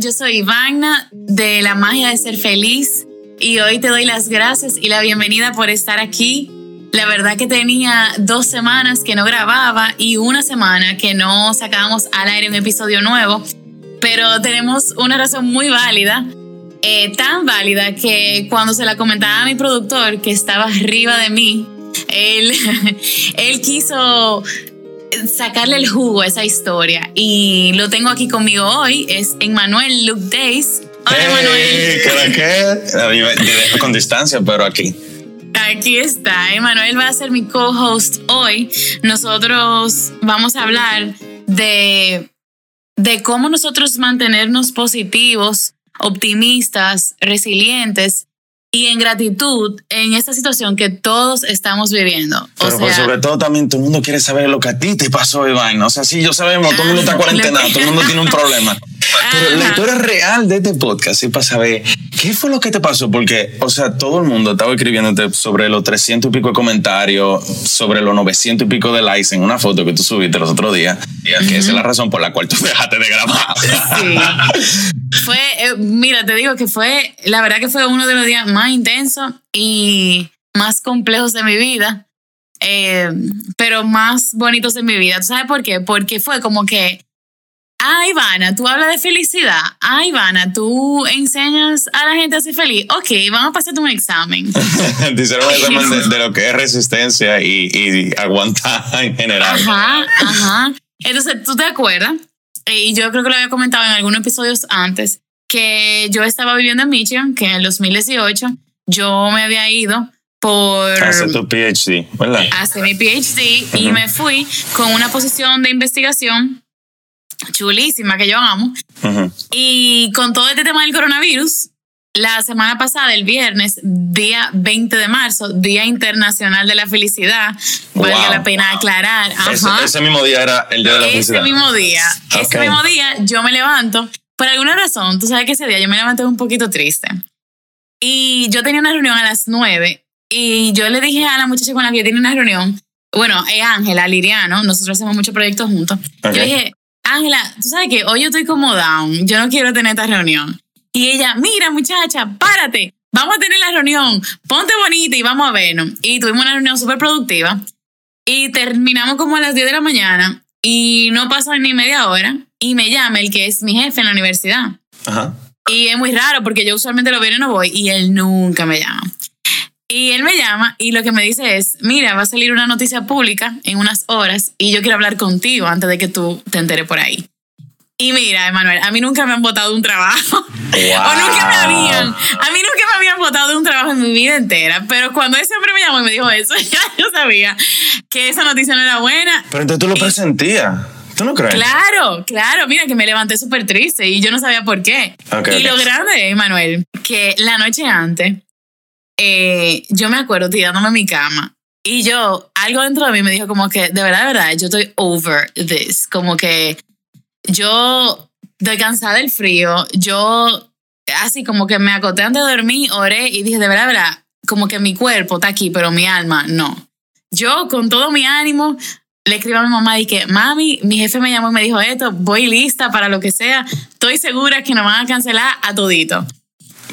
yo soy Ivana de La Magia de Ser Feliz y hoy te doy las gracias y la bienvenida por estar aquí. La verdad que tenía dos semanas que no grababa y una semana que no sacábamos al aire un episodio nuevo, pero tenemos una razón muy válida, eh, tan válida que cuando se la comentaba a mi productor que estaba arriba de mí, él, él quiso sacarle el jugo a esa historia. Y lo tengo aquí conmigo hoy, es Emmanuel Luke Days. Hola, Emanuel. Con distancia, pero aquí. Aquí está, Emanuel va a ser mi co-host hoy. Nosotros vamos a hablar de, de cómo nosotros mantenernos positivos, optimistas, resilientes y en gratitud en esta situación que todos estamos viviendo. Pero pues, sobre todo también todo el mundo quiere saber lo que a ti te pasó, Iván. O sea, sí, yo sabemos, todo el mundo está cuarentenado, todo el mundo tiene un problema. Pero la historia real de este podcast es para saber qué fue lo que te pasó, porque, o sea, todo el mundo estaba escribiéndote sobre los 300 y pico de comentarios, sobre los 900 y pico de likes en una foto que tú subiste los otros días, que esa es la razón por la cual tú dejaste de grabar. Sí. fue, eh, mira, te digo que fue, la verdad que fue uno de los días más intensos y más complejos de mi vida. Eh, pero más bonitos de mi vida. ¿Tú sabes por qué? Porque fue como que Ah, Ivana, tú hablas de felicidad. Ah, Ivana, tú enseñas a la gente a ser feliz. Ok, vamos a pasarte un examen. Dice un examen de, lo que es resistencia y, y aguantar en general. Ajá, ajá. Entonces, ¿tú te acuerdas? Y yo creo que lo había comentado en algunos episodios antes, que yo estaba viviendo en Michigan, que en el 2018 yo me había ido por... Hacer tu PhD, ¿verdad? Hacer mi PhD y me fui con una posición de investigación chulísima que yo amo. Y con todo este tema del coronavirus, la semana pasada, el viernes, día 20 de marzo, Día Internacional de la Felicidad, valga la pena aclarar. Ese, mismo día era el Día de la Felicidad. Ese mismo día. Ese mismo día yo me levanto. Por alguna razón, tú sabes que ese día yo me levanté un poquito triste. Y yo tenía una reunión a las 9 y yo le dije a la muchacha con la que yo tenía una reunión, bueno, es Ángela, Liriano, nosotros hacemos muchos proyectos juntos. Yo dije, Ángela, tú sabes que hoy yo estoy como down, yo no quiero tener esta reunión. Y ella, mira muchacha, párate, vamos a tener la reunión, ponte bonita y vamos a vernos. Y tuvimos una reunión súper productiva y terminamos como a las 10 de la mañana y no pasó ni media hora y me llama el que es mi jefe en la universidad. Ajá. Y es muy raro porque yo usualmente lo veo y no voy y él nunca me llama. Y él me llama y lo que me dice es, mira, va a salir una noticia pública en unas horas y yo quiero hablar contigo antes de que tú te enteres por ahí. Y mira, Emanuel, a mí nunca me han votado un trabajo. o nunca me habían. A mí nunca me habían votado un trabajo en mi vida entera. Pero cuando ese hombre me llamó y me dijo eso, ya yo sabía que esa noticia no era buena. Pero entonces tú lo presentías. ¿Tú no crees? Claro, claro. Mira que me levanté súper triste y yo no sabía por qué. y lo grande, Emanuel, que la noche antes eh, yo me acuerdo tirándome en mi cama y yo, algo dentro de mí me dijo como que, de verdad, de verdad, yo estoy over this, como que yo estoy cansada del frío, yo así como que me acoté antes de dormir, oré y dije, de verdad, de verdad, como que mi cuerpo está aquí, pero mi alma no. Yo con todo mi ánimo le escribí a mi mamá y que, mami, mi jefe me llamó y me dijo esto, voy lista para lo que sea, estoy segura que nos van a cancelar a todito.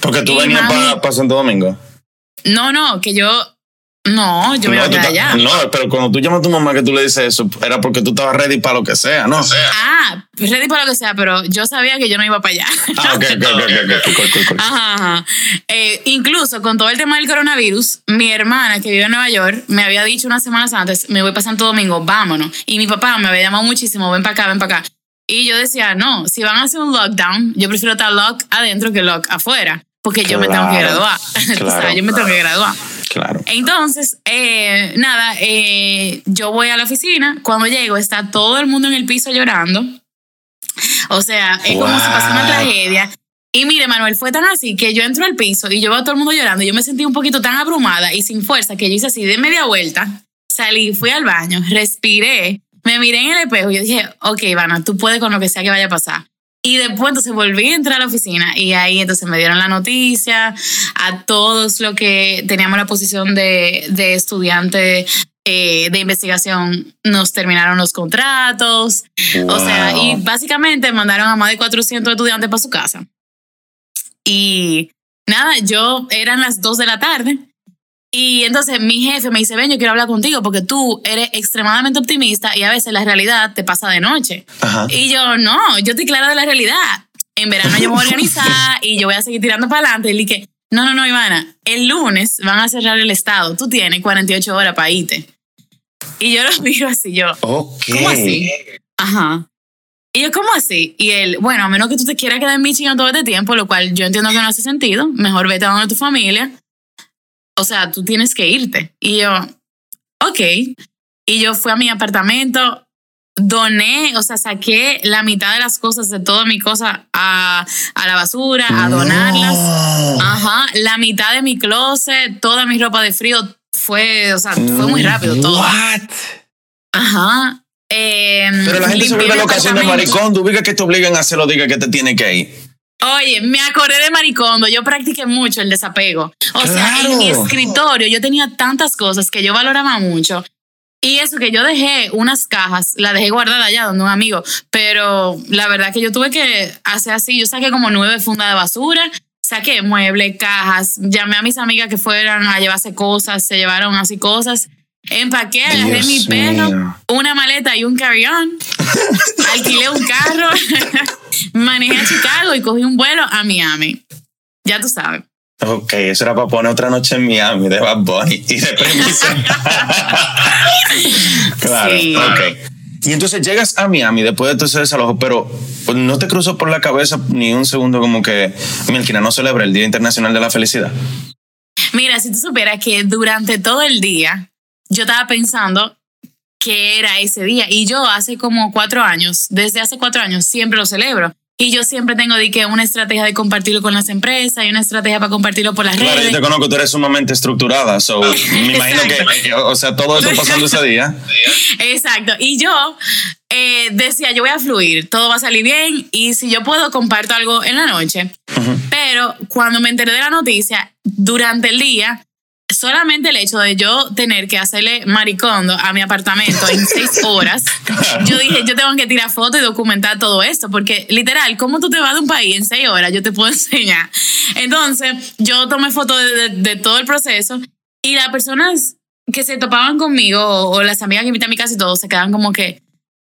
Porque tú venías para Santo Domingo. No, no, que yo. No, yo me voy allá. No, pero cuando tú llamas a tu mamá que tú le dices eso, era porque tú estabas ready para lo que sea, ¿no? Ah, ready para lo que sea, pero yo sabía que yo no iba para allá. Ah, ok, ok, ok, Ajá, ajá. Eh, incluso con todo el tema del coronavirus, mi hermana que vive en Nueva York me había dicho unas semanas antes, me voy para Santo Domingo, vámonos. Y mi papá me había llamado muchísimo, ven para acá, ven para acá. Y yo decía, no, si van a hacer un lockdown, yo prefiero estar lock adentro que lock afuera porque yo me tengo que graduar. yo me tengo que graduar. Claro. Entonces, eh, nada, eh, yo voy a la oficina. Cuando llego, está todo el mundo en el piso llorando. O sea, es como si pasara una tragedia. Y mire, Manuel, fue tan así que yo entro al piso y yo veo a todo el mundo llorando. Y yo me sentí un poquito tan abrumada y sin fuerza que yo hice así de media vuelta. Salí, fui al baño, respiré, me miré en el espejo y yo dije, ok, Ivana, tú puedes con lo que sea que vaya a pasar. Y después entonces volví a entrar a la oficina y ahí entonces me dieron la noticia a todos los que teníamos la posición de, de estudiante eh, de investigación nos terminaron los contratos. O sea, y básicamente mandaron a más de 400 estudiantes para su casa. Y nada, yo eran las 2 de la tarde. Y entonces mi jefe me dice, ven, yo quiero hablar contigo porque tú eres extremadamente optimista y a veces la realidad te pasa de noche. Y yo, no, yo estoy clara de la realidad. En verano yo me voy a organizar y yo voy a seguir tirando para adelante. Y dije, no, no, no, Ivana, el lunes van a cerrar el estado. Tú tienes 48 horas para irte. Y yo lo miro así, yo, ¿cómo así? Ajá. Y yo, ¿cómo así? Y él, bueno, a menos que tú te quieras quedar en Michigan todo este tiempo, lo cual yo entiendo que no hace sentido, mejor vete a donde tu familia. O sea, tú tienes que irte. Y yo, ok. Y yo fui a mi apartamento, doné, o sea, saqué la mitad de las cosas de toda mi cosa a, a la basura, a donarlas. Ajá, la mitad de mi closet, toda mi ropa de frío fue, o sea, fue muy rápido todo. What? Ajá. Em, Pero la gente se vuelve la ocasión de maricón. Tú que te obligan a hacerlo, diga que te tiene que ir. Oye, me acordé de Maricondo, yo practiqué mucho el desapego. O sea, en mi escritorio yo tenía tantas cosas que yo valoraba mucho. Y eso que yo dejé unas cajas, la dejé guardada allá donde un amigo, pero la verdad que yo tuve que hacer así, yo saqué como nueve fundas de basura, saqué muebles, cajas, llamé a mis amigas que fueran a llevarse cosas, se llevaron así cosas Empaqué, agarré mi perro, una maleta y un carry-on. alquilé un carro, manejé a Chicago y cogí un vuelo a Miami. Ya tú sabes. Ok, eso era para poner otra noche en Miami de Bad Bunny y de permiso. claro, ok. Y entonces llegas a Miami después de todo ese desalojo, pero pues, no te cruzó por la cabeza ni un segundo como que Milkina no celebra el Día Internacional de la Felicidad. Mira, si tú supieras que durante todo el día yo estaba pensando que era ese día. Y yo hace como cuatro años, desde hace cuatro años, siempre lo celebro. Y yo siempre tengo de que una estrategia de compartirlo con las empresas y una estrategia para compartirlo por las redes. Claro, yo te conozco, tú eres sumamente estructurada, so me imagino que, o sea, todo eso pasando ese día. Exacto. Y yo eh, decía, yo voy a fluir, todo va a salir bien y si yo puedo comparto algo en la noche. Pero cuando me enteré de la noticia, durante el día, solamente el hecho de yo tener que hacerle maricondo a mi apartamento en seis horas, yo dije, yo tengo que tirar fotos y documentar todo esto, porque literal, ¿cómo tú te vas de un país en seis horas? Yo te puedo enseñar. Entonces, yo tomé fotos de, todo el proceso y las personas que se topaban conmigo o, las amigas que invitan a mi casa y todo, se quedan como que,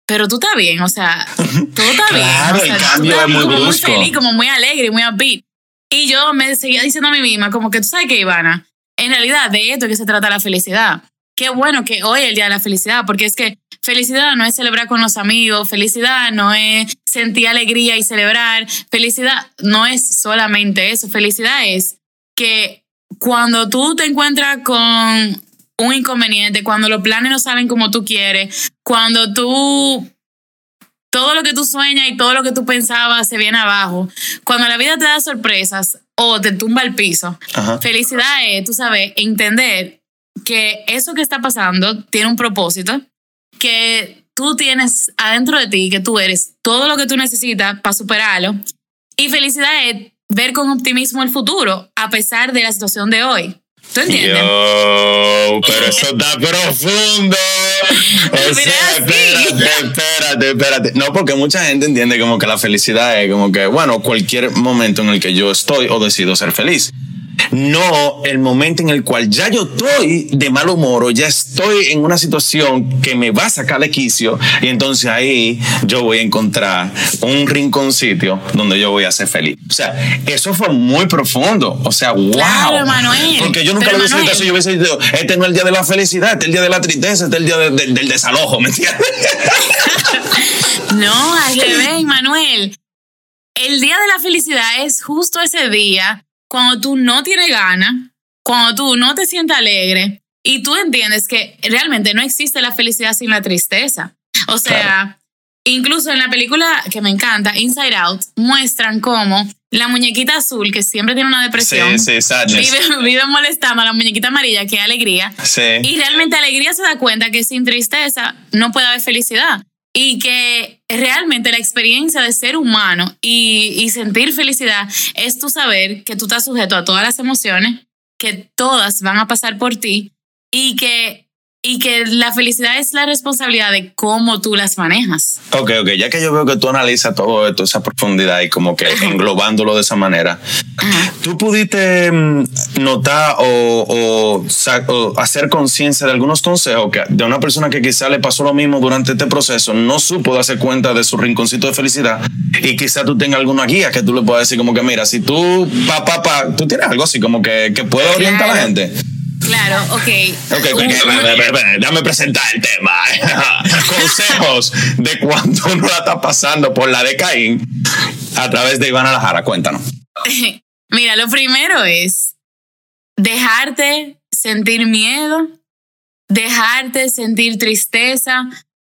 pero tú estás bien, o sea, todo está bien. Claro, el cambio es muy como muy feliz, como muy alegre, muy upbeat. Y yo me seguía diciendo a mí misma, como que tú sabes que, Ivana, en realidad de esto que se trata la felicidad. Qué bueno que hoy es el Día de la Felicidad, porque es que felicidad no es celebrar con los amigos, felicidad no es sentir alegría y celebrar, felicidad no es solamente eso, felicidad es que cuando tú te encuentras con un inconveniente, cuando los planes no salen como tú quieres, cuando tú todo lo que tú sueñas y todo lo que tú pensabas se viene abajo, cuando la vida te da sorpresas, o te tumba al piso. Felicidad es, tú sabes, entender que eso que está pasando tiene un propósito, que tú tienes adentro de ti, que tú eres todo lo que tú necesitas para superarlo. Y felicidad es ver con optimismo el futuro, a pesar de la situación de hoy. ¿Tú entiendes? pero eso está profundo. espérate, espérate, espérate. No, porque mucha gente entiende como que la felicidad es como que, bueno, cualquier momento en el que yo estoy o decido ser feliz no el momento en el cual ya yo estoy de mal humor o ya estoy en una situación que me va a sacar de quicio y entonces ahí yo voy a encontrar un rinconcito donde yo voy a ser feliz. O sea, eso fue muy profundo. O sea, wow. Porque yo nunca lo hubiese dicho Yo hubiese dicho, este no es el día de la felicidad, este es el día de la tristeza, este es el día del desalojo, ¿me entiendes? no, al revés, Manuel. El día de la felicidad es justo ese día cuando tú no tienes ganas, cuando tú no te sientes alegre y tú entiendes que realmente no existe la felicidad sin la tristeza. O sea, incluso en la película que me encanta, Inside Out, muestran cómo la muñequita azul, que siempre tiene una depresión, vive, vive, molestando a la muñequita amarilla, que es alegría. Y realmente alegría se da cuenta que sin tristeza no puede haber felicidad y que realmente la experiencia de ser humano y, sentir felicidad es tu saber que tú estás sujeto a todas las emociones, que todas van a pasar por ti y que y que la felicidad es la responsabilidad de cómo tú las manejas. Ok, ok, ya que yo veo que tú analizas todo esto, esa profundidad y como que englobándolo de esa manera, ¿tú pudiste mm, notar o, hacer conciencia de algunos consejos que de una persona que quizá le pasó lo mismo durante este proceso, no supo darse cuenta de su rinconcito de felicidad y quizá tú tengas alguna guía que tú le puedas decir como que mira, si tú, pa, pa, pa, tú tienes algo así como que, que puede orientar a la gente? Claro, ok. Ok, dame presentar el tema. Consejos de cuando uno la está pasando por la de Caín a través de Iván Alajara. Cuéntanos. Mira, lo primero es dejarte sentir miedo, dejarte sentir tristeza.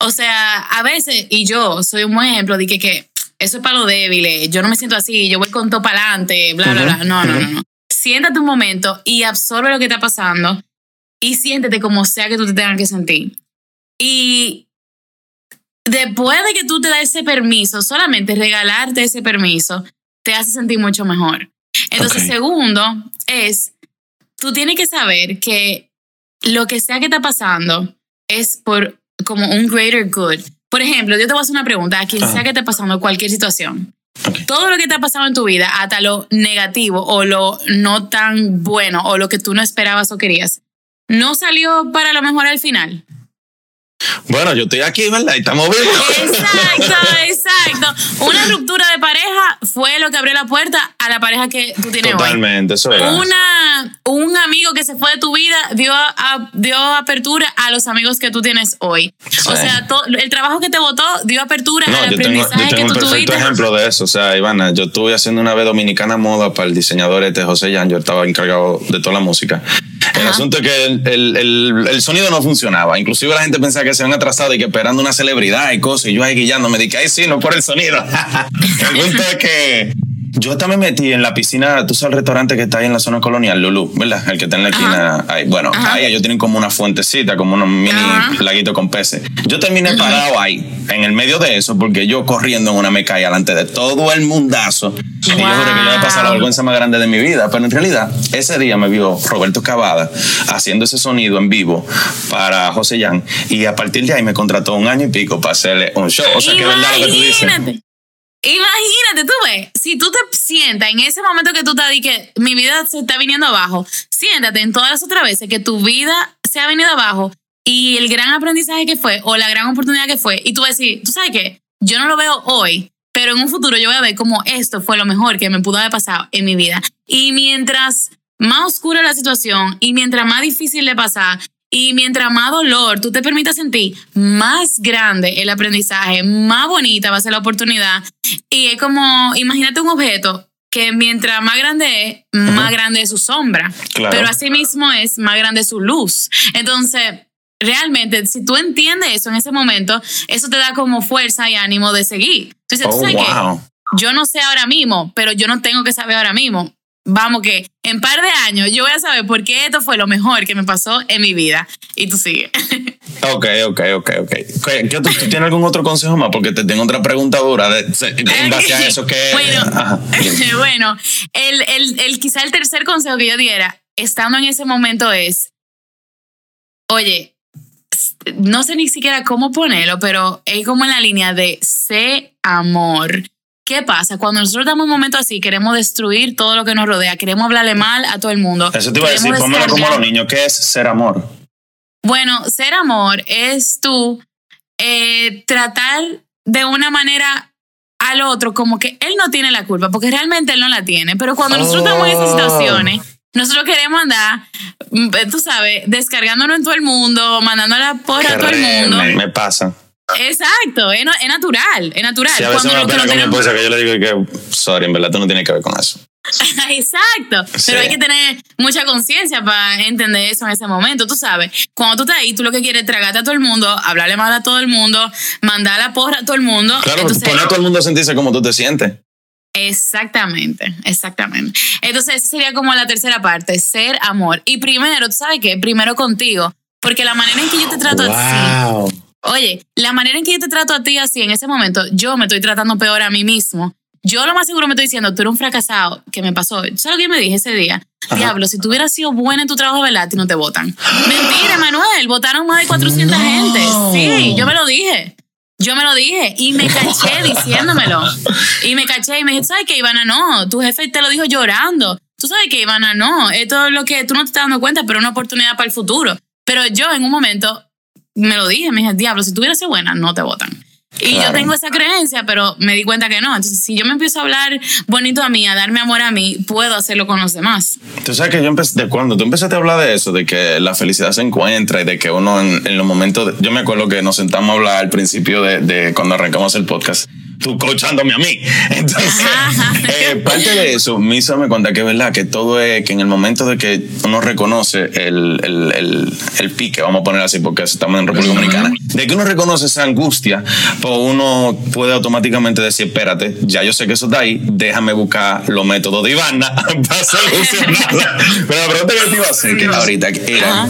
O sea, a veces, y yo soy un buen ejemplo de que, que eso es para los débiles, yo no me siento así, yo voy con todo para adelante, bla, bla, bla. No, no, no, no siéntate un momento y absorbe lo que está pasando y siéntete como sea que tú te tengas que sentir. Y después de que tú te das ese permiso, solamente regalarte ese permiso te hace sentir mucho mejor. Entonces, segundo es, tú tienes que saber que lo que sea que está pasando es por como un greater good. Por ejemplo, yo te voy a hacer una pregunta a quien sea que esté pasando cualquier situación. Todo lo que te ha pasado en tu vida, hasta lo negativo o lo no tan bueno o lo que tú no esperabas o querías, no salió para lo mejor al final. Bueno, yo estoy aquí, ¿verdad? Y estamos vivos. Exacto, exacto. Una ruptura de pareja fue lo que abrió la puerta a la pareja que tú tienes hoy. Totalmente, eso es. Una, un amigo que se fue de tu vida dio, dio apertura a los amigos que tú tienes hoy. O sea, el trabajo que te votó dio apertura al aprendizaje yo tengo, un perfecto ejemplo de eso. O sea, Ivana, yo estuve haciendo una vez Dominicana Moda para el diseñador este José Yan. Yo estaba encargado de toda la música. El asunto es que el, el, el, sonido no funcionaba. Inclusive la gente pensaba que se habían atrasado y que esperando una celebridad y cosas. Y yo ahí guillando me dije, ay, sí, no por el sonido. el punto es que yo también me metí en la piscina, tú sabes el restaurante que está ahí en la zona colonial, Lulu, ¿verdad? El que está en la esquina. Ahí. Bueno, ahí ellos tienen como una fuentecita, como unos mini laguitos con peces. Yo terminé parado ahí, en el medio de eso, porque yo corriendo en una meca ahí delante de todo el mundazo. Y yo juro que yo me pasado la vergüenza más grande de mi vida. Pero en realidad, ese día me vio Roberto Cavada haciendo ese sonido en vivo para José Yan. Y a partir de ahí me contrató un año y pico para hacerle un show. O sea, que es verdad lo que tú dices. Imagínate, tú ves, si tú te sientas en ese momento que tú te di que mi vida se está viniendo abajo, siéntate en todas las otras veces que tu vida se ha venido abajo y el gran aprendizaje que fue o la gran oportunidad que fue, y tú vas a decir, tú sabes qué, yo no lo veo hoy, pero en un futuro yo voy a ver como esto fue lo mejor que me pudo haber pasado en mi vida. Y mientras más oscura la situación y mientras más difícil de pasar y mientras más dolor tú te permitas sentir, más grande el aprendizaje, más bonita va a ser la oportunidad. Y es como, imagínate un objeto que mientras más grande es, más grande es su sombra. Pero asimismo es más grande su luz. Entonces, realmente, si tú entiendes eso en ese momento, eso te da como fuerza y ánimo de seguir. Entonces, ¿tú oh, sabes Yo no sé ahora mismo, pero yo no tengo que saber ahora mismo vamos que en par de años yo voy a saber por qué esto fue lo mejor que me pasó en mi vida. Y tú sigues. Ok, ok, ok, ok. ¿Tú, tienes algún otro consejo más? Porque te tengo otra pregunta dura de, en base a eso que... Bueno, bueno el, el, el, quizá el tercer consejo que yo diera, estando en ese momento es, oye, no sé ni siquiera cómo ponerlo, pero es como en la línea de sé amor. ¿Qué pasa? Cuando nosotros damos un momento así, queremos destruir todo lo que nos rodea, queremos hablarle mal a todo el mundo. Eso te iba a decir, pónmelo como a los niños, ¿qué es ser amor? Bueno, ser amor es tú eh, tratar de una manera al otro como que él no tiene la culpa, porque realmente él no la tiene, pero cuando nosotros estamos en esas oh. situaciones, nosotros queremos andar, mm, tú sabes, descargándonos en todo el mundo, mandando la porra a todo el mundo. me pasa. Exacto, es, natural, es natural. Sí, a veces Cuando me pena con mi esposa que yo le digo que, sorry, en verdad tú no tienes que ver con eso. Exacto, pero hay que tener mucha conciencia para entender eso en ese momento, tú sabes. Cuando tú estás ahí, tú lo que quieres es tragarte a todo el mundo, hablarle mal a todo el mundo, mandar la porra a todo el mundo. Claro, poner a todo el mundo a sentirse como tú te sientes. Exactamente, exactamente. Entonces, esa sería como la tercera parte, ser amor. Y primero, ¿tú sabes qué? Primero contigo, porque la manera en que yo te trato así Oye, la manera en que yo te trato a ti así en ese momento, yo me estoy tratando peor a mí mismo. Yo lo más seguro me estoy diciendo, tú eres un fracasado, que me pasó. ¿Sabes lo que me dije ese día? diablo, si tú hubieras sido buena en tu trabajo, ¿verdad? Y no te votan. Mentira, Manuel, votaron más de 400 gente. Sí, yo me lo dije. Yo me lo dije y me caché diciéndomelo. Y me caché y me dije, ¿sabes qué, Ivana? No, tu jefe te lo dijo llorando. Tú sabes que, Ivana, no, esto es lo que tú no te estás dando cuenta, pero una oportunidad para el futuro. Pero yo en un momento me lo dije, me dije, diablo, si tú hubieras sido buena, no te votan. Y yo tengo esa creencia, pero me di cuenta que no. Entonces, si yo me empiezo a hablar bonito a mí, a darme amor a mí, puedo hacerlo con los demás. Tú sabes que yo empecé, de cuando tú empezaste a hablar de eso, de que la felicidad se encuentra y de que uno en, los momentos, yo me acuerdo que nos sentamos a hablar al principio de, de cuando arrancamos el podcast tú coachándome a mí. Entonces, eh, parte de eso hizo me cuenta que es verdad que todo es que en el momento de que uno reconoce el, el, el, el pique, vamos a poner así porque estamos en República Dominicana, de que uno reconoce esa angustia, pues uno puede automáticamente decir, espérate, ya yo sé que eso está ahí, déjame buscar los métodos de Ivana para solucionarla. Pero la pregunta que te iba a hacer, que ahorita era...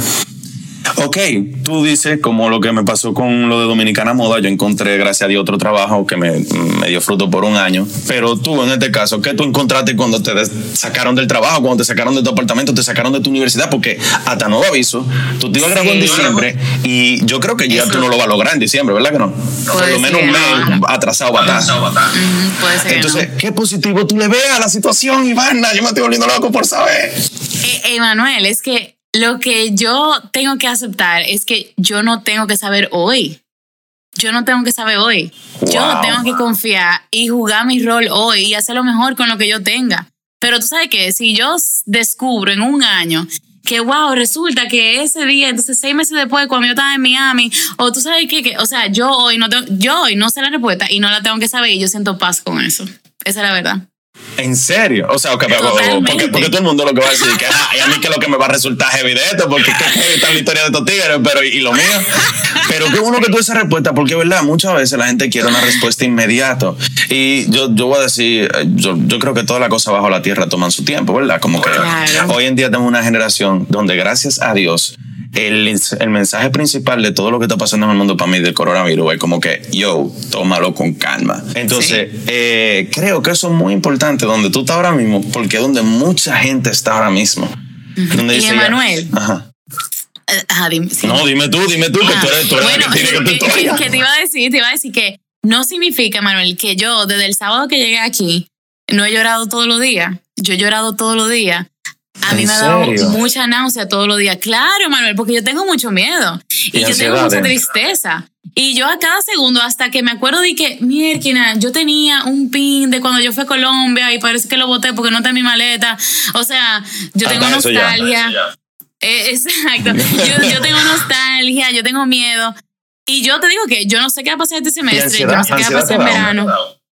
Ok, tú dices, como lo que me pasó con lo de Dominicana Moda, yo encontré, gracias a Dios, otro trabajo que me, me, dio fruto por un año. Pero tú, en este caso, ¿qué tú encontraste cuando te sacaron del trabajo, cuando te sacaron de tu apartamento, te sacaron de tu universidad? Porque hasta nuevo aviso, tú te ibas a graduar en diciembre y yo creo que ya tú no lo vas a lograr en diciembre, ¿verdad que no? Por lo menos un mes atrasado va a estar. Entonces, ¿qué positivo tú le ves a la situación, Ivana? Yo me estoy volviendo loco por saber. Eh, Emanuel, es que lo que yo tengo que aceptar es que yo no tengo que saber hoy. Yo no tengo que saber hoy. Yo tengo que confiar y jugar mi rol hoy y hacer lo mejor con lo que yo tenga. Pero tú sabes que si yo descubro en un año que, wow, resulta que ese día, entonces seis meses después, cuando yo estaba en Miami, o tú sabes que, o sea, yo hoy no tengo, yo hoy no sé la respuesta y no la tengo que saber y yo siento paz con eso. Esa es la verdad. ¿En serio? O sea, porque, porque, todo el mundo lo que va a decir que ah, y a mí que lo que me va a resultar es evidente, porque está la historia de estos tigres, pero y lo mío. Pero qué bueno que tú esa respuesta, porque verdad, muchas veces la gente quiere una respuesta inmediata. Y yo, yo voy a decir, yo, yo creo que toda la cosa bajo la tierra toman su tiempo, ¿verdad? Como que hoy en día tenemos una generación donde gracias a Dios el, el, mensaje principal de todo lo que está pasando en el mundo para mí del coronavirus es como que, yo, tómalo con calma. Entonces, eh, creo que eso es muy importante donde tú estás ahora mismo, porque es donde mucha gente está ahora mismo. donde y Emanuel. Ajá. dime, No, dime tú, dime tú, que tú eres, tú eres bueno, que, que, que, te iba a decir, te iba a decir que no significa, Manuel, que yo desde el sábado que llegué aquí no he llorado todos los días. Yo he llorado todos los días a mí me ha dado mucha náusea todos los días. Claro, Manuel, porque yo tengo mucho miedo y, yo tengo mucha tristeza. Y yo a cada segundo, hasta que me acuerdo de que, mierda, yo tenía un pin de cuando yo fui a Colombia y parece que lo boté porque no está en mi maleta. O sea, yo tengo nostalgia. Eh, exacto. Yo, tengo nostalgia, yo tengo miedo. Y yo te digo que yo no sé qué va a pasar este semestre, yo no sé qué va a pasar en verano.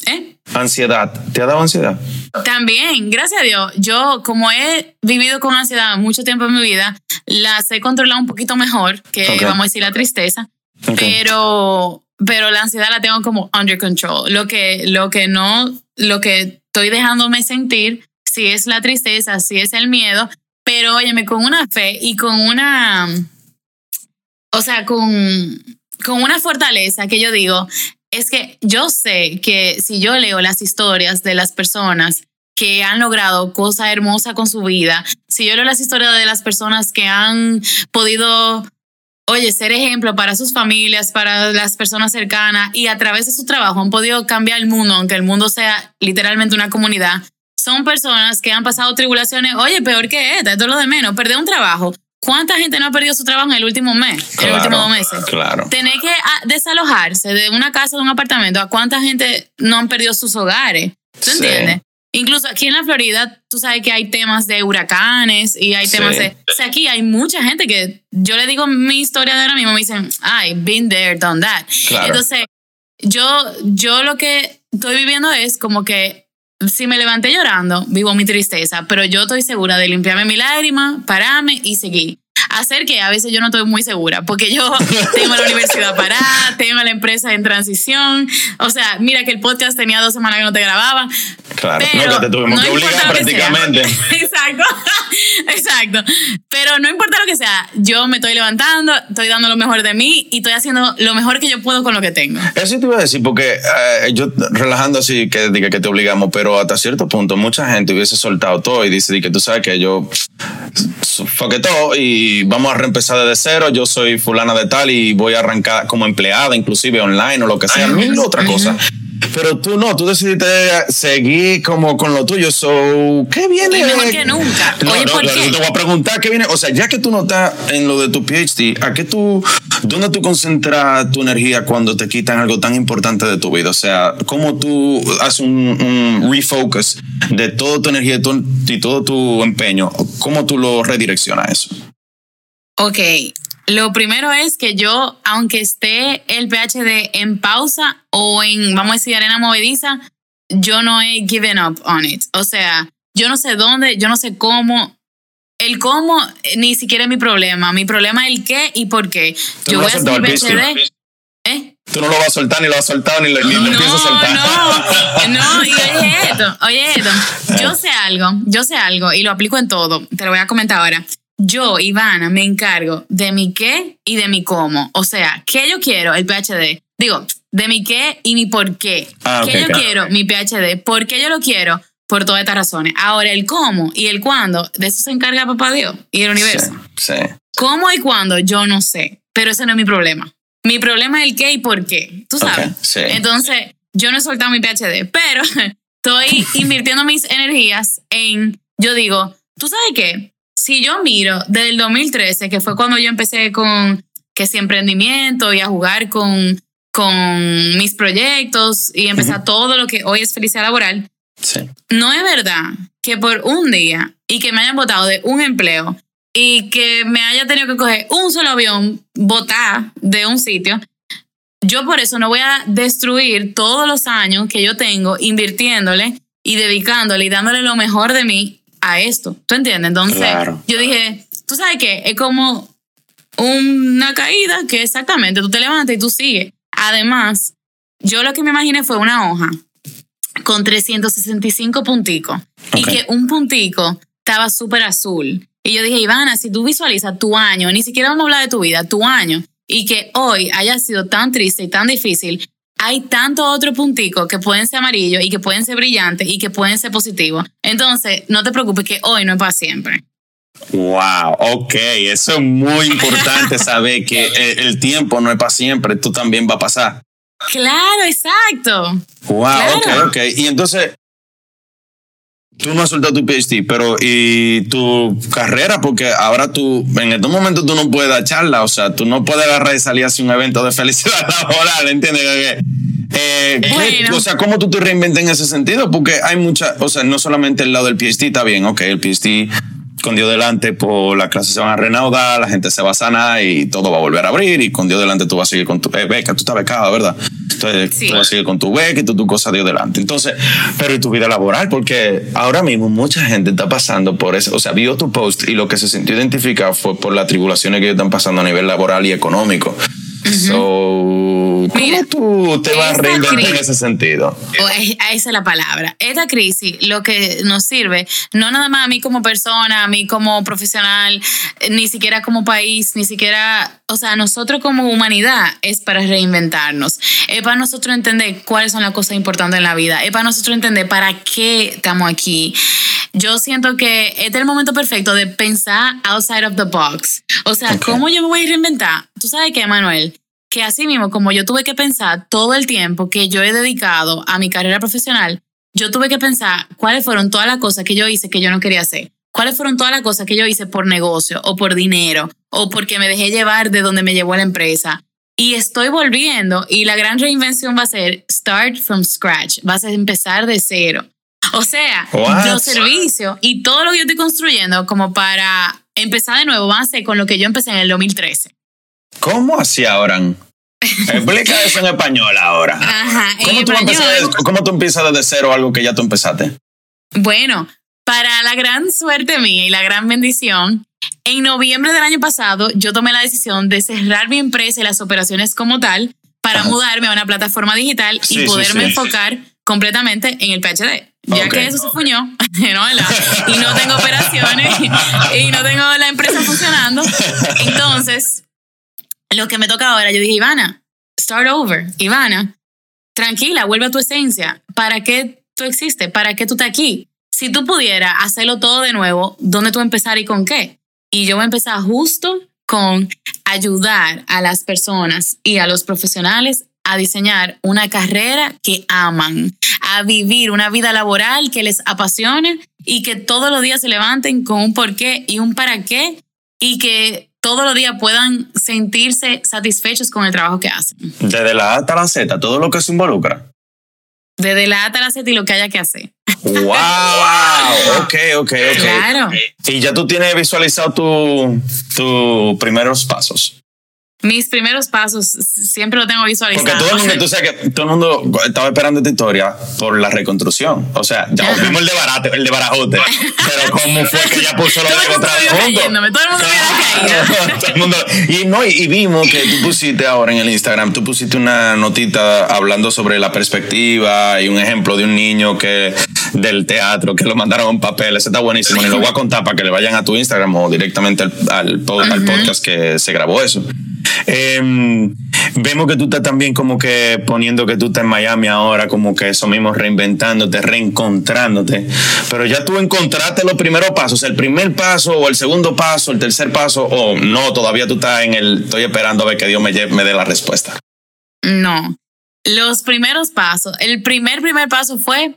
¿Eh? Ansiedad. ¿Te ha dado ansiedad? También, gracias a Dios. Yo, como he vivido con ansiedad mucho tiempo en mi vida, las he controlado un poquito mejor que, vamos a decir, la tristeza. Pero, pero la ansiedad la tengo como under control. Lo que, lo que no, lo que estoy dejándome sentir, si es la tristeza, si es el miedo, pero óyeme, con una fe y con una, o sea, con, con una fortaleza que yo digo, es que yo sé que si yo leo las historias de las personas que han logrado cosas hermosas con su vida, si yo leo las historias de las personas que han podido, oye, ser ejemplo para sus familias, para las personas cercanas y a través de su trabajo han podido cambiar el mundo, aunque el mundo sea literalmente una comunidad, son personas que han pasado tribulaciones, oye, peor que esta, esto es lo de menos, perder un trabajo, ¿Cuánta gente no ha perdido su trabajo en el último mes, en los últimos dos meses? Claro. Tener que ah, desalojarse de una casa, de un apartamento, ¿a cuánta gente no han perdido sus hogares? ¿Tú entiendes? Incluso aquí en la Florida, tú sabes que hay temas de huracanes y hay temas de... O sea, aquí hay mucha gente que yo le digo mi historia de ahora mismo, me dicen, ay, been there, done that. Entonces, yo, yo lo que estoy viviendo es como que si me levanté llorando, vivo mi tristeza, pero yo estoy segura de limpiarme mi lágrima, pararme y seguir. Hacer que a veces yo no estoy muy segura, porque yo tengo la universidad parada, tengo la empresa en transición, o sea, mira que el podcast tenía dos semanas que no te grababa. Claro, pero no, que te tuvimos que obligar prácticamente. Exacto, exacto. Pero no importa lo que sea, yo me estoy levantando, estoy dando lo mejor de mí y estoy haciendo lo mejor que yo puedo con lo que tengo. Eso te iba a decir, porque eh, yo relajando así que diga que te obligamos, pero hasta cierto punto mucha gente hubiese soltado todo y dice que tú sabes que yo que todo y vamos a reempezar desde cero. Yo soy fulana de tal y voy a arrancar como empleada, inclusive online o lo que sea, mil otra cosa. Pero tú no, tú decidiste seguir como con lo tuyo. So, ¿Qué viene? mejor que nunca. Oye, ¿por qué? te voy a preguntar qué viene. O sea, ya que tú no estás en lo de tu PhD, ¿a qué tú, dónde tú concentras tu energía cuando te quitan algo tan importante de tu vida? O sea, ¿cómo tú haces un, refocus de toda tu energía y todo tu empeño? ¿Cómo tú lo redireccionas eso? Ok, lo primero es que yo, aunque esté el PhD en pausa o en, vamos a decir, arena movediza, yo no he given up on it. O sea, yo no sé dónde, yo no sé cómo. El cómo ni siquiera es mi problema. Mi problema es el qué y por qué. Yo voy a hacer mi PhD. ¿Eh? Tú no lo vas a soltar, ni lo vas a soltar, ni, lo, ni no, a soltar. No, no, y oye esto, oye esto. Yo sé algo, yo sé algo y lo aplico en todo. Te lo voy a comentar ahora yo, Ivana, me encargo de mi qué y de mi cómo. O sea, ¿qué yo quiero? El PhD. Digo, de mi qué y mi por qué. Ah, ¿Qué yo quiero? Mi PhD. ¿Por qué yo lo quiero? Por todas estas razones. Ahora, el cómo y el cuándo, de eso se encarga papá Dios y el universo. Sí, ¿Cómo y cuándo? Yo no sé. Pero ese no es mi problema. Mi problema es el qué y por qué. Tú sabes. sí. Entonces, yo no he soltado mi PhD, pero estoy invirtiendo mis energías en, yo digo, ¿tú sabes qué? Si yo miro desde el 2013, que fue cuando yo empecé con que si emprendimiento y a jugar con, con mis proyectos y empezar todo lo que hoy es felicidad laboral, no es verdad que por un día y que me hayan votado de un empleo y que me haya tenido que coger un solo avión, votar de un sitio, yo por eso no voy a destruir todos los años que yo tengo invirtiéndole y dedicándole y dándole lo mejor de mí a esto. ¿Tú entiendes? Entonces yo dije, tú sabes qué, es como una caída que exactamente tú te levantas y tú sigues. Además, yo lo que me imaginé fue una hoja con 365 punticos y que un puntico estaba súper azul. Y yo dije, Ivana, si tú visualizas tu año, ni siquiera vamos a hablar de tu vida, tu año, y que hoy haya sido tan triste y tan difícil, hay tanto otro puntico que pueden ser amarillos y que pueden ser brillantes y que pueden ser positivos. Entonces, no te preocupes que hoy no es para siempre. Wow, ok, eso es muy importante saber que el tiempo no es para siempre, tú también va a pasar. Claro, exacto. Wow, ok, ok. Y entonces, tú no has soltado tu PhD, pero ¿y tu carrera? Porque ahora tú, en estos momentos tú no puedes dar charla, o sea, tú no puedes agarrar y salir hacia un evento de felicidad laboral, ¿entiendes? Eh, o sea, ¿cómo tú te reinventas en ese sentido? Porque hay mucha, o sea, no solamente el lado del PhD está bien, ok, el PhD con Dios delante, pues las clases se van a reanudar, la gente se va a sanar y todo va a volver a abrir y con Dios delante tú vas a seguir con tu eh, beca, tú estás becado, ¿verdad? Entonces tú vas a seguir con tu beca y tú tu cosa Dios delante. Entonces, pero y tu vida laboral, porque ahora mismo mucha gente está pasando por eso, o sea, vio tu post y lo que se sintió identificado fue por las tribulaciones que están pasando a nivel laboral y económico. ¿Cómo tú te vas a reinventar en ese sentido? esa es la palabra. Esta crisis lo que nos sirve, no nada más a mí como persona, a mí como profesional, ni siquiera como país, ni siquiera, o sea, nosotros como humanidad es para reinventarnos. Es para nosotros entender cuáles son las cosas importantes en la vida. Es para nosotros entender para qué estamos aquí yo siento que este es el momento perfecto de pensar outside of the box. O sea, ¿cómo yo me voy a reinventar? Tú sabes qué, Manuel, que así mismo, como yo tuve que pensar todo el tiempo que yo he dedicado a mi carrera profesional, yo tuve que pensar cuáles fueron todas las cosas que yo hice que yo no quería hacer. ¿Cuáles fueron todas las cosas que yo hice por negocio o por dinero o porque me dejé llevar de donde me llevó la empresa? Y estoy volviendo y la gran reinvención va a ser start from scratch, vas a empezar de cero. O sea, los servicios y todo lo que yo estoy construyendo como para empezar de nuevo va a ser con lo que yo empecé en el 2013. ¿Cómo así ahora? Explica eso en español ahora. Ajá, ¿Cómo, tú ¿Cómo tú empiezas desde cero algo que ya tú empezaste? Bueno, para la gran suerte mía y la gran bendición, En noviembre del año pasado, yo tomé la decisión de cerrar mi empresa y las operaciones como tal para mudarme a una plataforma digital y poderme enfocar completamente en el PhD. Ya que eso se fuñó, ¿no? y no tengo operaciones y no tengo la empresa funcionando. Entonces, lo que me toca ahora, yo dije, Ivana, start over. Ivana, tranquila, vuelve a tu esencia. ¿Para qué tú existes? ¿Para qué tú estás aquí? Si tú pudieras hacerlo todo de nuevo, ¿dónde tú empezar y con qué? Y yo voy a empezar justo con ayudar a las personas y a los profesionales a diseñar una carrera que aman, a vivir una vida laboral que les apasione y que todos los días se levanten con un porqué y un para qué y que todos los días puedan sentirse satisfechos con el trabajo que hacen. Desde la A hasta la Z, todo lo que se involucra. Desde la A hasta la Z y lo que haya que hacer. ¡Wow! ok, ok, ok. Claro. Y ya tú tienes visualizado tus primeros pasos mis primeros pasos siempre lo tengo visualizado. Porque todo el mundo, tú sabes que todo el mundo estaba esperando esta historia por la reconstrucción. O sea, ya vimos el de Barate, el de Barajote. pero cómo fue que ya puso lo de otra vez junto. Todo el mundo caído. todo el mundo, y no, y vimos que tú pusiste ahora en el Instagram, tú pusiste una notita hablando sobre la perspectiva y un ejemplo de un niño que del teatro que lo mandaron en papel. Ese está buenísimo. Y lo voy a contar para que le vayan a tu Instagram o directamente al, al podcast que se grabó eso. Em, vemos que tú estás también como que poniendo que tú estás en Miami ahora, como que eso mismo, reinventándote, reencontrándote. Pero ya tú encontraste los primeros pasos, el primer paso o el segundo paso, el tercer paso, o no, todavía tú estás en el, estoy esperando a ver que Dios me, me dé la respuesta. No, los primeros pasos, el primer, primer paso fue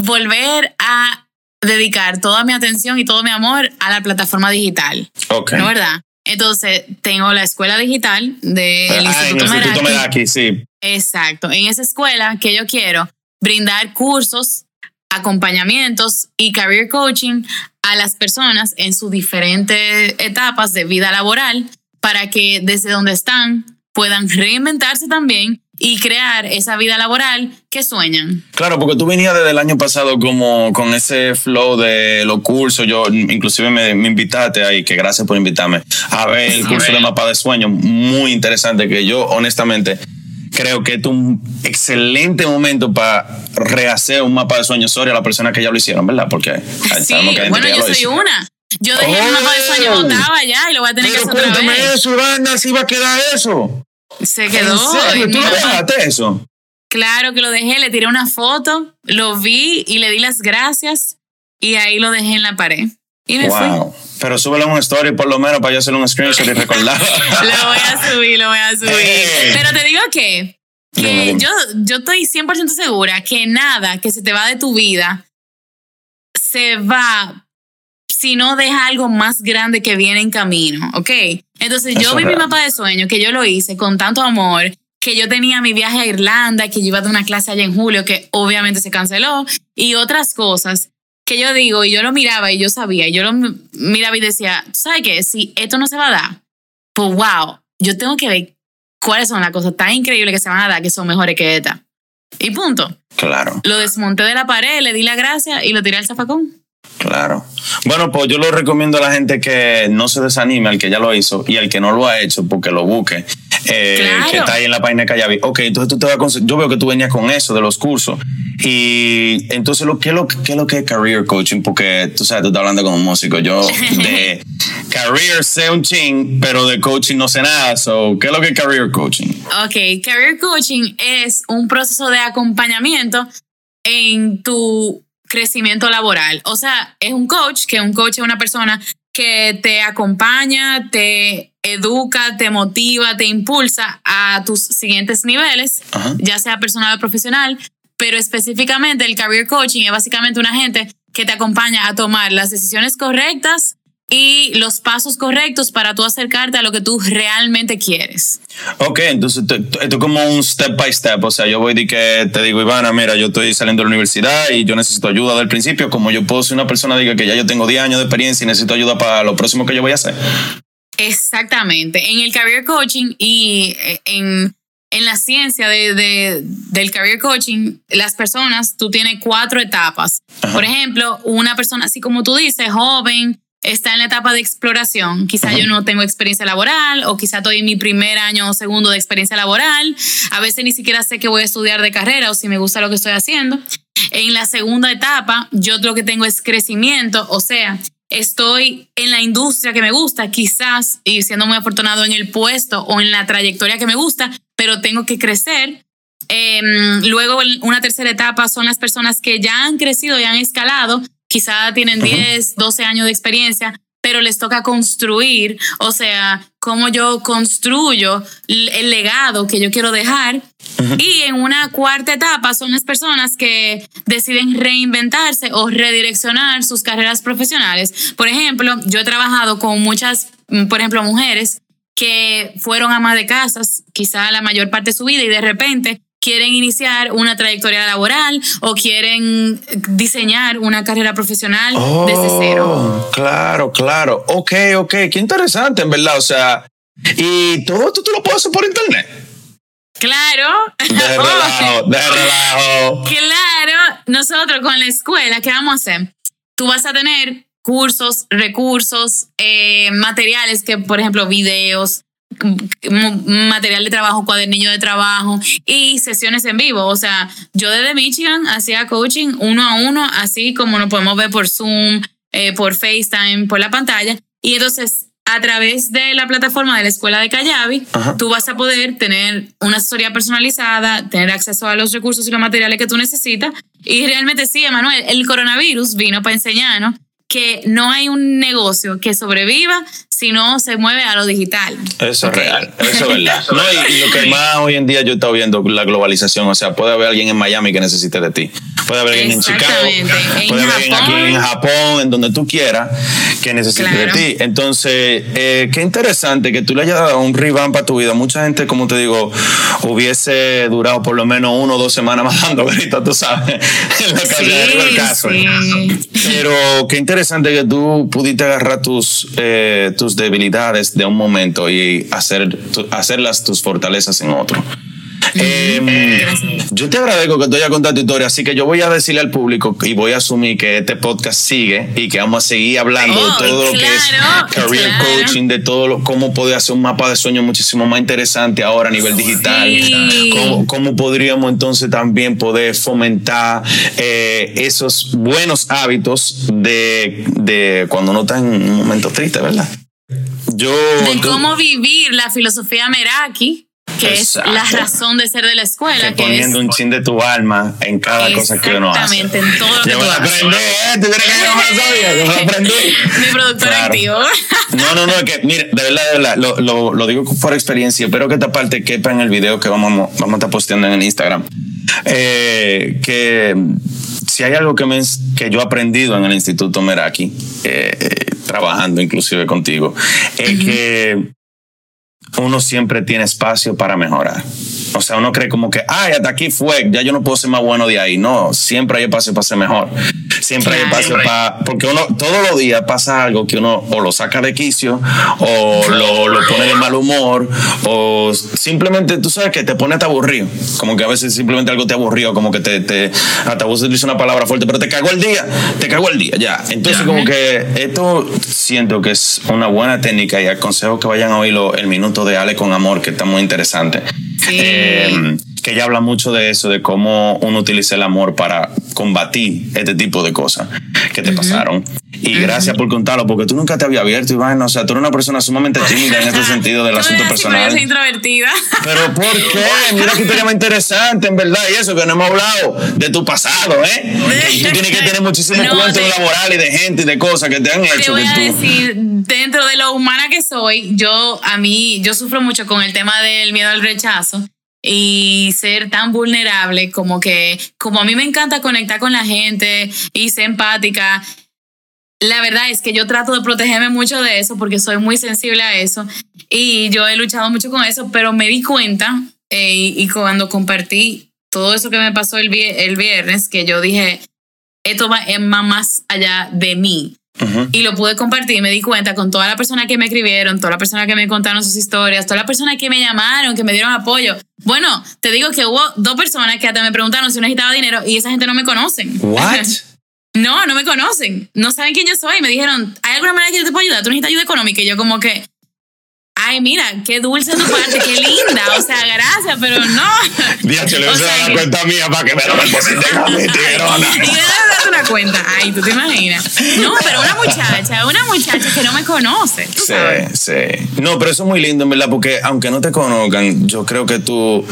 volver a dedicar toda mi atención y todo mi amor a la plataforma digital. Ok. ¿No verdad? Entonces, tengo la escuela digital del ah, Instituto, Instituto Meraki. sí. Exacto. En esa escuela que yo quiero brindar cursos, acompañamientos y career coaching a las personas en sus diferentes etapas de vida laboral para que desde donde están puedan reinventarse también y crear esa vida laboral que sueñan. Claro, porque tú venías desde el año pasado como con ese flow de los cursos. Yo inclusive me, me invitaste ahí, que gracias por invitarme, a ver el curso de mapa de sueños, muy interesante, que yo honestamente creo que es un excelente momento para rehacer un mapa de sueños sobre a la persona que ya lo hicieron, ¿verdad? Porque sí, bueno, yo soy una. Yo dejé el mapa de sueños botado allá y lo voy a tener que hacer otra vez. eso, Ivana, así va a quedar eso. Se quedó. ¿En ¿Tú dejaste eso? Claro que lo dejé, le tiré una foto, lo vi y le di las gracias y ahí lo dejé en la pared. Y me wow. Pero súbelo en un story por lo menos para yo hacer un screenshot y recordar. lo voy a subir, lo voy a subir. Pero te digo que, que yo, yo estoy 100% segura que nada que se te va de tu vida se va si no deja algo más grande que viene en camino, ¿ok? Entonces yo vi mi mapa de sueño, que yo lo hice con tanto amor, que yo tenía mi viaje a Irlanda, que yo iba a una clase allá en julio, que obviamente se canceló, y otras cosas que yo digo, y yo lo miraba y yo sabía, y yo lo miraba y decía, ¿sabes qué? Si esto no se va a dar, pues wow, yo tengo que ver cuáles son las cosas tan increíbles que se van a dar que son mejores que esta. Y punto. Claro. Lo desmonté de la pared, le di la gracia y lo tiré al zafacón. Claro. Bueno, pues yo lo recomiendo a la gente que no se desanime, al que ya lo hizo y al que no lo ha hecho, porque lo busque. Eh, que está ahí en la página de Callavi. Ok, entonces tú te vas a Yo veo que tú venías con eso de los cursos. Y entonces, ¿qué, es lo, ¿qué es lo que es career coaching? Porque tú sabes, tú estás hablando como músico. Yo de career sé un ching, pero de coaching no sé nada. So, ¿Qué es lo que es career coaching? Ok, career coaching es un proceso de acompañamiento en tu crecimiento laboral. O sea, es un coach, que un coach es una persona que te acompaña, te educa, te motiva, te impulsa a tus siguientes niveles, ya sea personal o profesional, pero específicamente el career coaching es básicamente una gente que te acompaña a tomar las decisiones correctas y los pasos correctos para tú acercarte a lo que tú realmente quieres. Ok, entonces esto es como un step by step, o sea, yo voy y que te digo, Ivana, mira, yo estoy saliendo de la universidad y yo necesito ayuda del principio, como yo puedo ser una persona diga que ya yo tengo 10 años de experiencia y necesito ayuda para lo próximo que yo voy a hacer. Exactamente, en el career coaching y eh, en, en la ciencia de, de, del career coaching, las personas, tú tienes cuatro etapas. Por ejemplo, una persona así como tú dices, joven, está en la etapa de exploración. Quizá yo no tengo experiencia laboral o quizá estoy en mi primer año o segundo de experiencia laboral. A veces ni siquiera sé qué voy a estudiar de carrera o si me gusta lo que estoy haciendo. En la segunda etapa, yo lo que tengo es crecimiento, o sea, estoy en la industria que me gusta, quizás, y siendo muy afortunado en el puesto o en la trayectoria que me gusta, pero tengo que crecer. Em, luego, una tercera etapa son las personas que ya han crecido y han escalado, quizá tienen 10, 12 años de experiencia, pero les toca construir, o sea, cómo yo construyo el legado que yo quiero dejar. Y en una cuarta etapa son las personas que deciden reinventarse o redireccionar sus carreras profesionales. Por ejemplo, yo he trabajado con muchas, por ejemplo, mujeres que fueron amas de casas, quizá la mayor parte de su vida, y de repente quieren iniciar una trayectoria laboral o quieren diseñar una carrera profesional desde cero. Oh, claro, claro. Ok, ok. Qué interesante, en verdad. O sea, y todo esto tú lo puedes hacer por internet. Claro. De relajo, de relajo. Claro. Nosotros con la escuela, ¿qué vamos a hacer? Tú vas a tener cursos, recursos, eh, materiales que, por ejemplo, videos, material de trabajo, cuadernillo de trabajo y sesiones en vivo. O sea, yo desde Michigan hacía coaching uno a uno, así como nos podemos ver por Zoom, eh, por FaceTime, por la pantalla. Y entonces, a través de la plataforma de la Escuela de Callavi, tú vas a poder tener una asesoría personalizada, tener acceso a los recursos y los materiales que tú necesitas. Y realmente sí, Emanuel, el coronavirus vino para enseñarnos que no hay un negocio que sobreviva si no se mueve a lo digital. Eso es real, eso es verdad. No, y, lo que más hoy en día yo he estado viendo, la globalización, o sea, puede haber alguien en Miami que necesite de ti, puede haber alguien en Chicago, puede haber alguien aquí en Japón, en donde tú quieras, que necesite de ti. Entonces, eh, qué interesante que tú le hayas dado un revamp a tu vida. Mucha gente, como te digo, hubiese durado por lo menos uno o dos semanas más dando gritos, tú sabes, en la sí, del caso. Pero qué interesante que tú pudiste agarrar tus, eh, tus debilidades de un momento y hacer, hacerlas tus fortalezas en otro. Em, yo te agradezco que te haya contado tu historia, así que yo voy a decirle al público y voy a asumir que este podcast sigue y que vamos a seguir hablando de oh, todo lo que es career coaching, de todo lo, cómo poder hacer un mapa de sueño muchísimo más interesante ahora a nivel digital, cómo, podríamos entonces también poder fomentar eh, esos buenos hábitos de, de cuando uno está en un momento triste, ¿verdad? Yo, de cómo vivir la filosofía Meraki que es la razón de ser de la escuela. Que, poniendo un chin de tu alma en cada cosa que uno hace. Exactamente, en todo lo que yo tú aprendí, ¿eh? ¿Tú crees que yo me me aprendí. Mi productor activo. No, no, no, es que, mire, de verdad, de verdad, lo, lo, lo, digo por experiencia. Espero que esta parte quepa en el video que vamos, vamos a estar posteando en el Instagram. Eh, que si hay algo que, me, que yo he aprendido en el Instituto Meraki, eh, trabajando inclusive contigo, es que uno siempre tiene espacio para mejorar. O sea, uno cree como que, ay, hasta aquí fue, ya yo no puedo ser más bueno de ahí. No, siempre hay espacio para ser mejor. Siempre hay espacio para. Porque uno todos los días pasa algo que uno o lo saca de quicio, o lo, lo pone de mal humor, o simplemente tú sabes que te pone hasta aburrido. Como que a veces simplemente algo te aburrió, como que te. te hasta vos una palabra fuerte, pero te cagó el día, te cagó el día, ya. Entonces, como que esto siento que es una buena técnica y aconsejo que vayan a oírlo el minuto de Ale con amor, que está muy interesante. Eh, que ella habla mucho de eso, de cómo uno utiliza el amor para combatir este tipo de cosas que te pasaron. Y gracias por contarlo, porque tú nunca te había abierto, Iván. O sea, tú eres una persona sumamente tímida en este sentido del asunto personal. Soy introvertida. Pero ¿por qué? Mira que tema interesante, en verdad. Y eso, que no hemos hablado de tu pasado, ¿eh? tú tienes que tener muchísimos cuentos laborales y de gente y de cosas que te han hecho. Te voy a decir, dentro de lo humana que soy, yo, a mí, yo sufro mucho con el tema del miedo al rechazo y ser tan vulnerable como que, como a mí me encanta conectar con la gente y ser empática, la verdad es que yo trato de protegerme mucho de eso porque soy muy sensible a eso y yo he luchado mucho con eso, pero me di cuenta eh, y cuando compartí todo eso que me pasó el, el viernes, que yo dije, esto va más allá de mí. Y lo pude compartir y me di cuenta con toda la persona que me escribieron, toda la persona que me contaron sus historias, toda la persona que me llamaron, que me dieron apoyo. Bueno, te digo que hubo dos personas que hasta me preguntaron si necesitaba dinero y esa gente no me conocen. What? No, no me conocen. No saben quién yo soy. Me dijeron, ¿hay alguna manera que yo te pueda ayudar? ¿Tú necesitas ayuda económica? Y yo como que, ay, mira, qué dulce tu parte, qué linda. O sea, gracias, pero no. Díaz, le voy a dar la cuenta mía para que me lo depositen a mi tigrona. Y le das una cuenta. Ay, tú te imaginas. No, pero una muchacha, una muchacha que no me conoce. ¿tú Sí, sabes? sí. No, pero eso es muy lindo, en verdad, porque aunque no te conozcan, yo creo que tú,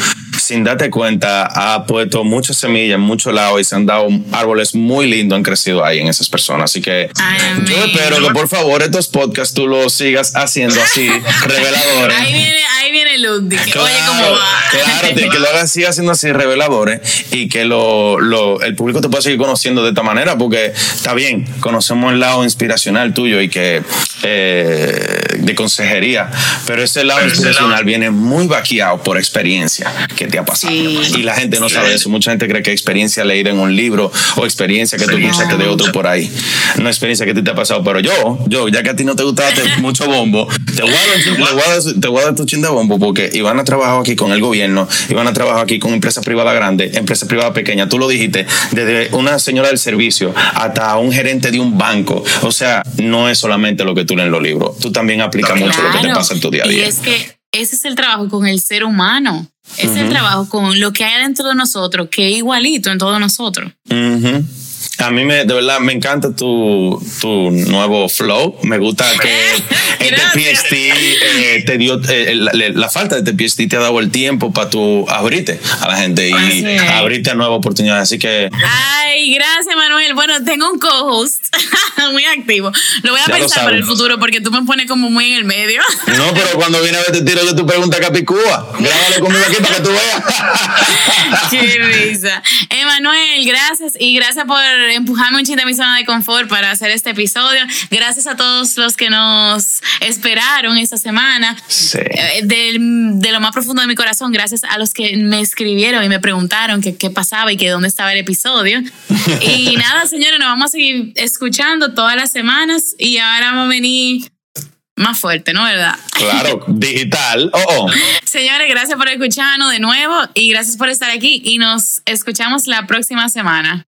sin darte cuenta, has puesto muchas semillas en muchos lados y se han dado árboles muy lindos, han crecido ahí en esas personas. Así que Ay, yo espero que por favor estos podcasts tú los sigas haciendo así, reveladores. Ahí viene, ahí viene Ludwig. Oye, ¿cómo va? Claro, que lo hagas siga haciendo así reveladores y que lo, lo- el público te pueda seguir conociendo de esta manera, porque está bien, conocemos el lado inspiracional tuyo y que eh, de consejería, pero ese lado inspiracional viene muy vaqueado por experiencia que te ha pasado. Sí. Y la gente no sabe eso. Mucha gente cree que experiencia leída en un libro o experiencia que tú escuchaste de otro por ahí. No experiencia que a ti te ha pasado, pero yo, yo, ya que a ti no te gusta darte mucho bombo, te voy a dar, a a tu chin de bombo porque Iván ha trabajado aquí con el gobierno, Iván ha trabajado aquí con empresas privadas grandes, empresas privadas pequeñas. Tú lo dijiste, desde una señora del servicio hasta un gerente de un banco. O sea, no es solamente lo que tú lees en los libros. Tú también aplicas mucho lo que te pasa en tu día a Y día. es que ese es el trabajo con el ser humano. Es el trabajo con lo que hay dentro de nosotros, que es igualito en todos nosotros. A mí me, de verdad me encanta tu, tu nuevo flow. Me gusta que este Gracias. PhD eh, te dio eh, la, la falta de este PhD te ha dado el tiempo para tu abrirte a la gente y es. abrirte a nuevas oportunidades. Así que Ay, gracias, Manuel. Bueno, tengo un co-host muy activo. Lo voy a Ya pensar para el futuro porque tú me pones como muy en el medio. no, pero cuando viene a ver te tiro yo tu pregunta Capicúa. Grábalo conmigo aquí para que tú veas. Qué risa. Emanuel, gracias y gracias por empujarme un chiste a mi zona de confort para hacer este episodio. Gracias a todos los que nos esperaron esta semana. Sí. Eh, del- de lo más profundo de mi corazón, gracias a los que me escribieron y me preguntaron qué pasaba y que dónde estaba el episodio. Y nada, señores, nos vamos a seguir escuchando todas las semanas y ahora vamos a venir más fuerte, ¿no? ¿Verdad? Claro, digital. Oh, oh. Señores, gracias por escucharnos de nuevo y gracias por estar aquí y nos escuchamos la próxima semana.